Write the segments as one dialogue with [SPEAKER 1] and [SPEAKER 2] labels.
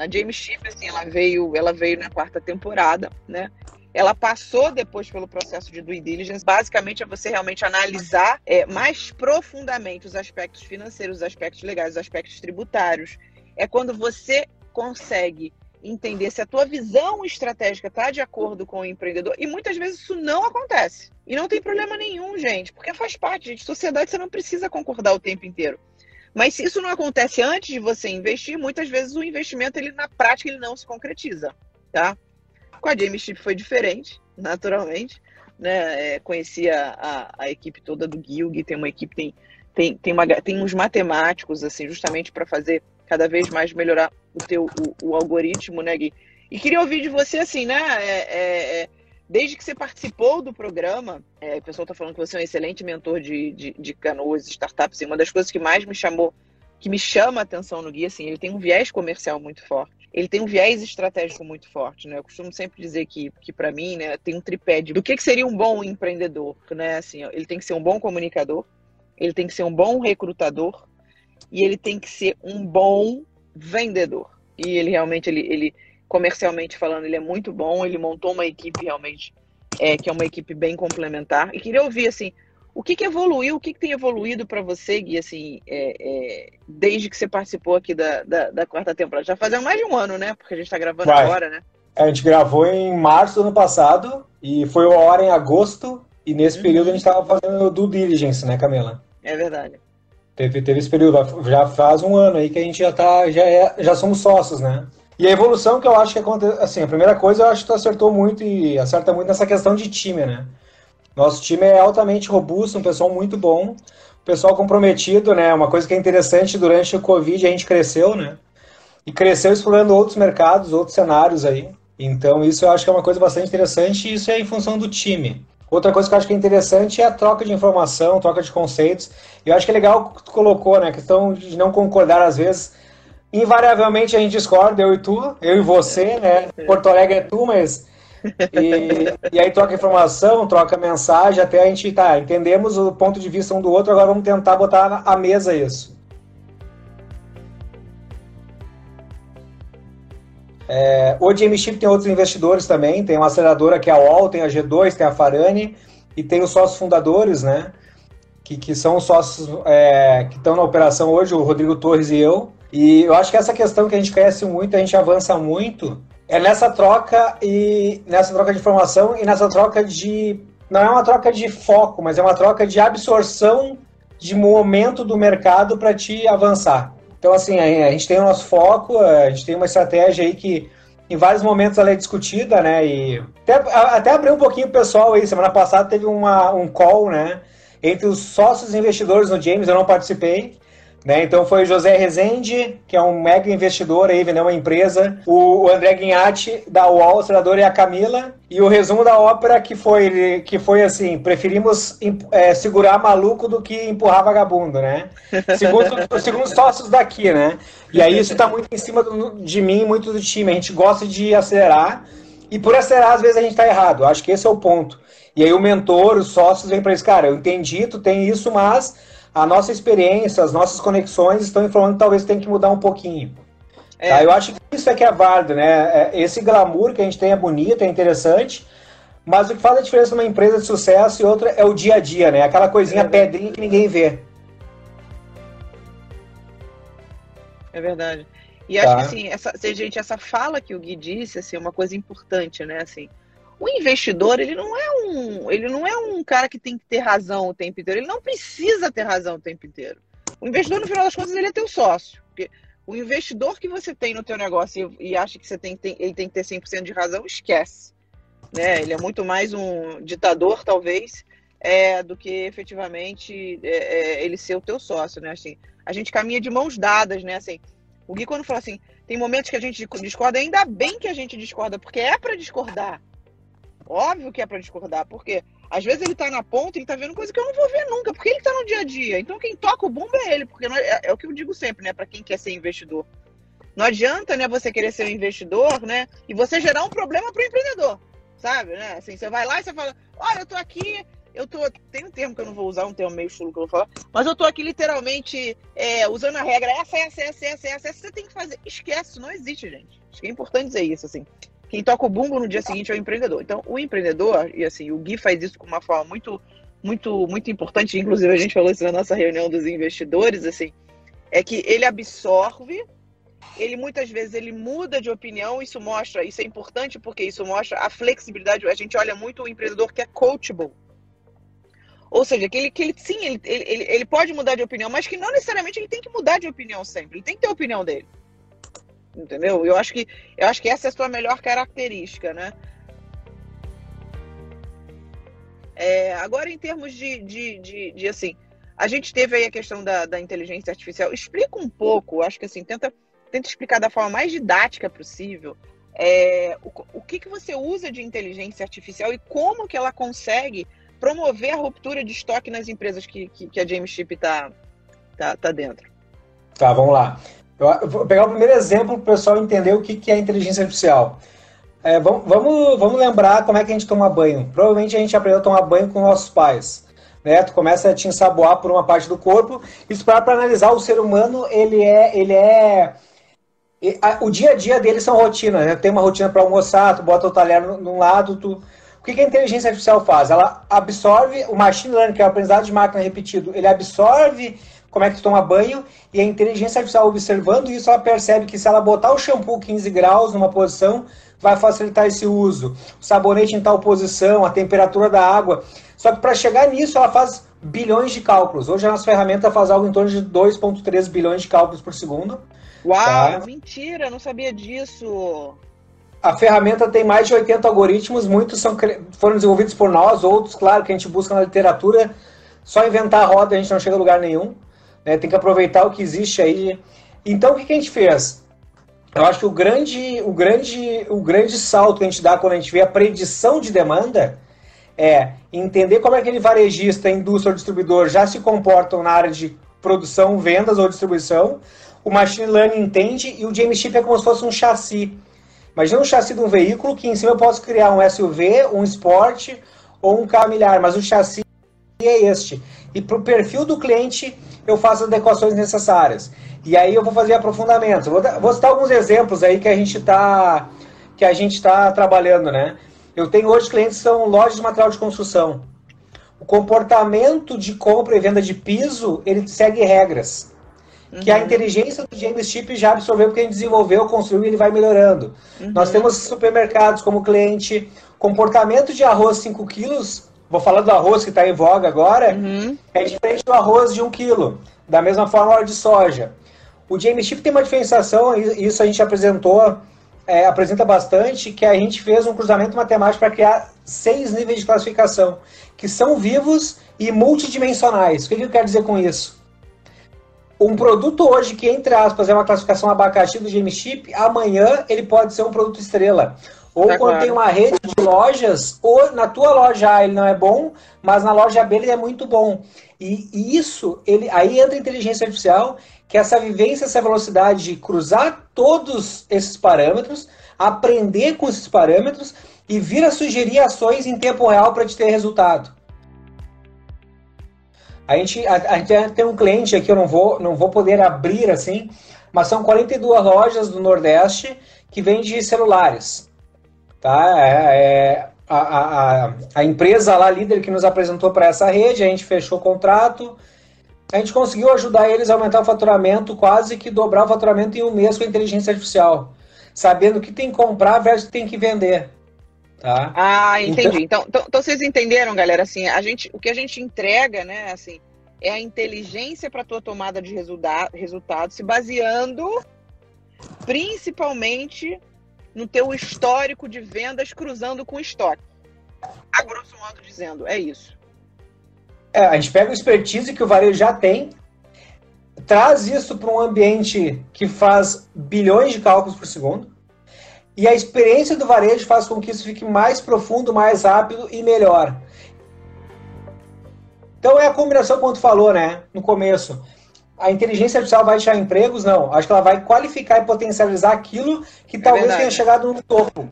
[SPEAKER 1] Na James Chip, assim, ela veio, ela veio na quarta temporada, né? Ela passou depois pelo processo de due diligence. Basicamente é você realmente analisar é, mais profundamente os aspectos financeiros, os aspectos legais, os aspectos tributários. É quando você consegue entender se a tua visão estratégica está de acordo com o empreendedor. E muitas vezes isso não acontece. E não tem problema nenhum, gente, porque faz parte, gente. Sociedade você não precisa concordar o tempo inteiro. Mas se isso não acontece antes de você investir, muitas vezes o investimento, ele na prática, ele não se concretiza, tá? Com a James Chip foi diferente, naturalmente. Né? É, conheci a, a, a, equipe toda do Gilg, tem uma equipe, tem, tem, tem, uma, tem uns matemáticos, assim, justamente para fazer cada vez mais melhorar o teu o, o, algoritmo, né, Gui? E queria ouvir de você assim, né? É, é, é desde que você participou do programa, é, o pessoal está falando que você é um excelente mentor de, de, de canoas, startups. Assim, uma das coisas que mais me chamou, que me chama a atenção no Gui, assim, ele tem um viés comercial muito forte. Ele tem um viés estratégico muito forte, né? Eu costumo sempre dizer que, que para mim, né, tem um tripé de do que, que seria um bom empreendedor, né? Assim, ele tem que ser um bom comunicador, ele tem que ser um bom recrutador e ele tem que ser um bom vendedor. E ele realmente, ele, ele comercialmente falando, ele é muito bom. Ele montou uma equipe realmente é, que é uma equipe bem complementar. E queria ouvir assim, o que, que evoluiu, o que, que tem evoluído para você, Gui, assim, é, é, desde que você participou aqui da, da, da, quarta temporada? Já fazia mais de um ano, né? Porque a gente está gravando Vai. agora, né?
[SPEAKER 2] A gente gravou em março do ano passado e foi uma hora em agosto. E nesse uhum. período a gente estava fazendo due diligence, né, Camila?
[SPEAKER 1] É verdade.
[SPEAKER 2] Teve, teve esse período, já faz um ano aí que a gente já tá, já, é, já somos sócios, né? E a evolução que eu acho que aconteceu, assim, a primeira coisa eu acho que tu acertou muito e acerta muito nessa questão de time, né? Nosso time é altamente robusto, um pessoal muito bom, pessoal comprometido, né? Uma coisa que é interessante, durante o Covid a gente cresceu, né? E cresceu explorando outros mercados, outros cenários aí. Então isso eu acho que é uma coisa bastante interessante e isso é em função do time. Outra coisa que eu acho que é interessante é a troca de informação, troca de conceitos. E eu acho que é legal que tu colocou, né? A questão de não concordar às vezes. Invariavelmente a gente discorda, eu e tu, eu e você, né? Porto Alegre é tu, mas. E, e aí troca informação, troca mensagem, até a gente, tá, entendemos o ponto de vista um do outro, agora vamos tentar botar à mesa isso. É, o GM Chip tem outros investidores também, tem uma aceleradora que é a UOL, tem a G2, tem a Farani e tem os sócios fundadores, né? Que, que são os sócios é, que estão na operação hoje, o Rodrigo Torres e eu. E eu acho que essa questão que a gente cresce muito, a gente avança muito, é nessa troca e nessa troca de informação e nessa troca de. Não é uma troca de foco, mas é uma troca de absorção de momento do mercado para te avançar. Então, assim, a, gente tem o nosso foco, a gente tem uma estratégia aí que em vários momentos ela é discutida, né? E até, até abrir um pouquinho o pessoal aí. Semana passada teve uma, um call, né? Entre os sócios investidores no James, eu não participei. Né? Então foi o José Rezende, que é um mega investidor aí, vendeu uma empresa, o André Guinhatti da UOL, senador, e a Camila, e o resumo da ópera que foi, que foi assim, preferimos é, segurar maluco do que empurrar vagabundo, né? Segundo, segundo os sócios daqui, né? E aí isso está muito em cima do, de mim, muito do time. A gente gosta de acelerar, e por acelerar, às vezes a gente está errado. Acho que esse é o ponto. E aí o mentor, os sócios vêm para isso, cara, eu entendi, tu tem isso, mas a nossa experiência, as nossas conexões estão informando que talvez tenha que mudar um pouquinho. É. Tá? Eu acho que isso é que é válido, né? É, esse glamour que a gente tem é bonito, é interessante, mas o que faz a diferença numa empresa de sucesso e outra é o dia a dia, né? Aquela coisinha é pedrinha que ninguém vê.
[SPEAKER 1] É verdade. E acho tá. que assim, essa, gente, essa fala que o Gui disse, assim, é uma coisa importante, né? Assim, o investidor, ele não é um, ele não é um cara que tem que ter razão o tempo inteiro. Ele não precisa ter razão o tempo inteiro. O investidor, no final das contas, ele é teu sócio. Porque o investidor que você tem no teu negócio e, e acha que você tem, tem, ele tem que ter 100% de razão, esquece. Né? Ele é muito mais um ditador, talvez, é, do que efetivamente é, é, ele ser o teu sócio, né? Assim, a gente caminha de mãos dadas, né? Assim, o Gui, quando fala assim, tem momentos que a gente discorda, ainda bem que a gente discorda, porque é para discordar. Óbvio que é para discordar, porque às vezes ele tá na ponta e ele tá vendo coisa que eu não vou ver nunca, porque ele tá no dia a dia. Então quem toca o bumbo é ele, porque é, é, o que eu digo sempre, né, para quem quer ser investidor. Não adianta, né, você querer ser um investidor, né, e você gerar um problema pro empreendedor, sabe, né? Assim, você vai lá e você fala: "Olha, eu tô aqui, eu tô. Tem um termo que eu não vou usar, um termo meio chulo que eu vou falar, mas eu tô aqui literalmente é, usando a regra, essa, essa, essa, essa, essa, essa, você tem que fazer. Esquece, não existe, gente. Acho que é importante dizer isso, assim. Quem toca o bumbo no dia seguinte é o empreendedor. Então, o empreendedor, e assim, o Gui faz isso com uma forma muito, muito, muito importante, inclusive a gente falou isso na nossa reunião dos investidores, assim, é que ele absorve ele muitas vezes ele muda de opinião, isso mostra, isso é importante porque isso mostra a flexibilidade. A gente olha muito o empreendedor que é coachable. Ou seja, que ele, que ele sim, ele, ele, ele pode mudar de opinião, mas que não necessariamente ele tem que mudar de opinião sempre. Ele tem que ter a opinião dele. Entendeu? Eu acho que, eu acho que essa é a sua melhor característica, né? É, agora, em termos de, de, de, de, assim, a gente teve aí a questão da, da inteligência artificial. Explica um pouco, acho que assim, tenta tenta explicar da forma mais didática possível é, o, o que, que você usa de inteligência artificial e como que ela consegue promover a ruptura de estoque nas empresas que, que, que a James Chip está tá, tá dentro.
[SPEAKER 2] Tá, vamos lá. Eu vou pegar o primeiro exemplo para o pessoal entender o que, que é inteligência artificial. É, vamos, vamos, vamos lembrar como é que a gente toma banho. Provavelmente a gente aprendeu a tomar banho com nossos pais. Né? Tu começa a te ensaboar por uma parte do corpo. Isso para analisar o ser humano, ele é, ele é o dia a dia deles são rotinas, né? Tem uma rotina para almoçar, tu bota o talher num lado, tu... O que, que a inteligência artificial faz? Ela absorve, o machine learning, que é o aprendizado de máquina repetido, ele absorve como é que tu toma banho, e a inteligência artificial observando isso, ela percebe que se ela botar o shampoo 15 graus numa posição, vai facilitar esse uso. O sabonete em tal posição, a temperatura da água. Só que para chegar nisso, ela faz bilhões de cálculos. Hoje a nossa ferramenta faz algo em torno de 2,3 bilhões de cálculos por segundo.
[SPEAKER 1] Uau, tá? mentira, não sabia disso.
[SPEAKER 2] A ferramenta tem mais de 80 algoritmos, muitos são, foram desenvolvidos por nós, outros, claro, que a gente busca na literatura. Só inventar a roda a gente não chega a lugar nenhum. Né? Tem que aproveitar o que existe aí. Então, o que, que a gente fez? Eu acho que o grande, o, grande, o grande salto que a gente dá quando a gente vê a predição de demanda é entender como é aquele varejista, indústria ou distribuidor já se comportam na área de produção, vendas ou distribuição, o machine learning entende e o James Chip é como se fosse um chassi. Imagina um chassi de um veículo que em cima eu posso criar um SUV, um Sport ou um carro milhar, mas o chassi é este. E para o perfil do cliente eu faço as adequações necessárias. E aí eu vou fazer aprofundamentos. Vou, vou citar alguns exemplos aí que a gente está que a gente está trabalhando, né? Eu tenho hoje clientes que são lojas de material de construção. O comportamento de compra e venda de piso, ele segue regras uhum. que a inteligência do James Chip já absorveu porque a gente desenvolveu, construiu e ele vai melhorando. Uhum. Nós temos supermercados como cliente, comportamento de arroz 5 quilos, vou falar do arroz que está em voga agora, uhum. é diferente do arroz de 1 quilo, da mesma forma óleo de soja. O James Chip tem uma diferenciação, e isso a gente apresentou, é, apresenta bastante, que a gente fez um cruzamento matemático para criar seis níveis de classificação, que são vivos e multidimensionais. O que, que eu quero dizer com isso? um produto hoje que, entre aspas, é uma classificação abacaxi do Game Chip, amanhã ele pode ser um produto estrela. Ou tá quando claro. tem uma rede de lojas, ou na tua loja A ele não é bom, mas na loja B ele é muito bom. E, e isso, ele, aí entra a inteligência artificial, que é essa vivência, essa velocidade de cruzar todos esses parâmetros, aprender com esses parâmetros e vir a sugerir ações em tempo real para te ter resultado. A gente, a, a gente tem um cliente aqui, eu não vou, não vou poder abrir assim, mas são 42 lojas do Nordeste que vendem celulares. Tá? É, é a, a, a, empresa lá, líder, que nos apresentou para essa rede, a gente fechou o contrato, a gente conseguiu ajudar eles a aumentar o faturamento, quase que dobrar o faturamento em um mês com a inteligência artificial, sabendo o que tem que comprar versus o que tem que vender. Tá?
[SPEAKER 1] Ah, entendi. Então, então, então, vocês entenderam, galera, assim, a gente, o que a gente entrega, né, assim, é a inteligência para a tua tomada de resultado, resultado, se baseando principalmente no teu histórico de vendas cruzando com estoque. A grosso modo dizendo, é isso.
[SPEAKER 2] É, a gente pega o expertise que o varejo já tem, traz isso para um ambiente que faz bilhões de cálculos por segundo, e a experiência do varejo faz com que isso fique mais profundo, mais rápido e melhor. Então é a combinação tu falou, né, no começo. A inteligência artificial vai tirar empregos? Não. Acho que ela vai qualificar e potencializar aquilo que é talvez verdade. tenha chegado no topo.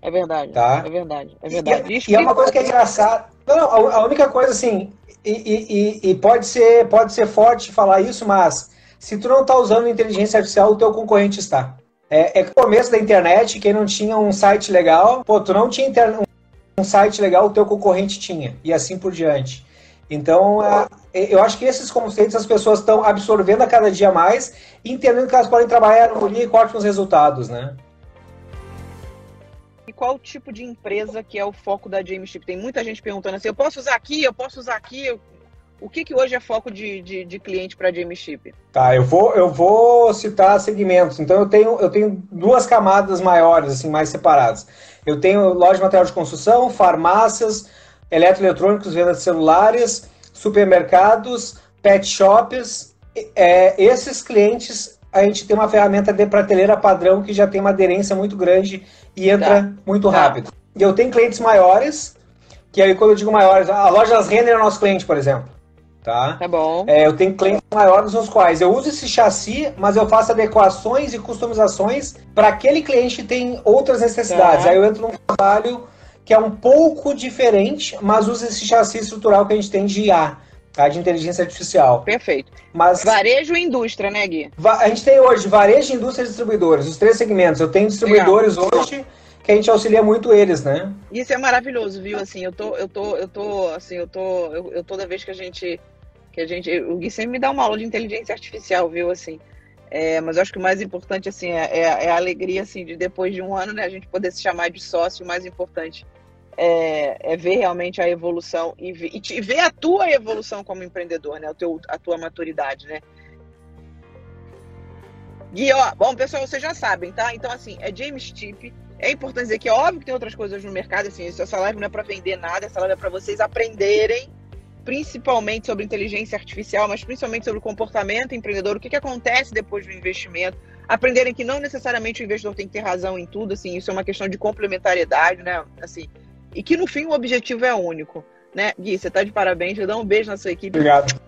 [SPEAKER 1] É verdade. Tá? É verdade. É verdade.
[SPEAKER 2] E, e é uma coisa que é engraçada. Não, não, a única coisa assim, e, e, pode, ser, pode ser forte falar isso, mas se tu não está usando inteligência artificial, o teu concorrente está. É, é o começo da internet, quem não tinha um site legal, pô, tu não tinha um site legal, o teu concorrente tinha, e assim por diante. Então, eu acho que esses conceitos as pessoas estão absorvendo a cada dia mais e entendendo que elas podem trabalhar no e com ótimos resultados, né?
[SPEAKER 1] E qual o tipo de empresa que é o foco da James Chip? Tem muita gente perguntando assim, eu posso usar aqui, eu posso usar aqui. O que, que hoje é foco de, de, de cliente para James Chip?
[SPEAKER 2] Tá, eu vou, eu vou citar segmentos. Então eu tenho, eu tenho duas camadas maiores, assim, mais separadas. Eu tenho loja de material de construção, farmácias, eletroeletrônicos, venda de celulares, supermercados, pet shops. É, esses clientes, a gente tem uma ferramenta de prateleira padrão que já tem uma aderência muito grande e entra tá. muito tá. rápido. E eu tenho clientes maiores, que aí quando eu digo maiores, a loja Renner é nosso cliente, por exemplo. Tá?
[SPEAKER 1] Tá bom.
[SPEAKER 2] É, eu tenho clientes maiores nos quais eu uso esse chassi, mas eu faço adequações e customizações para aquele cliente que tem outras necessidades. Tá. Aí eu entro num trabalho que é um pouco diferente, mas usa esse chassi estrutural que a gente tem de IA, tá? de inteligência artificial.
[SPEAKER 1] Perfeito. Mas varejo e indústria, né, Gui?
[SPEAKER 2] A gente tem hoje varejo, indústria e distribuidores, os três segmentos. Eu tenho distribuidores Legal. hoje que a gente auxilia muito eles, né?
[SPEAKER 1] Isso é maravilhoso, viu? Assim, eu tô, eu tô, eu tô, assim, eu tô, eu, eu toda vez que a gente, que a gente, o Gui sempre me dá uma aula de inteligência artificial, viu? Assim, é, mas eu acho que o mais importante, assim, é, é, é, a alegria, assim, de depois de um ano, né, a gente poder se chamar de sócio, o mais importante é, é, ver realmente a evolução e ver, e ver, a tua evolução como empreendedor, né? O teu, a tua maturidade, né? Gui, ó, bom, pessoal, vocês já sabem, tá? Então, assim, é James Tip. É importante dizer que é óbvio que tem outras coisas no mercado, assim, essa live não é para vender nada, essa live é para vocês aprenderem, principalmente sobre inteligência artificial, mas principalmente sobre o comportamento empreendedor, o que, que acontece depois do investimento, aprenderem que não necessariamente o investidor tem que ter razão em tudo, assim, isso é uma questão de complementariedade, né? Assim, e que no fim o objetivo é único. Né? Gui, você está de parabéns, eu dou um beijo na sua equipe.
[SPEAKER 2] Obrigado.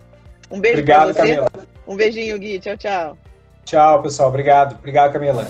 [SPEAKER 1] Um beijo para você. Camila. Um beijinho, Gui. Tchau, tchau.
[SPEAKER 2] Tchau, pessoal. Obrigado. Obrigado, Camila.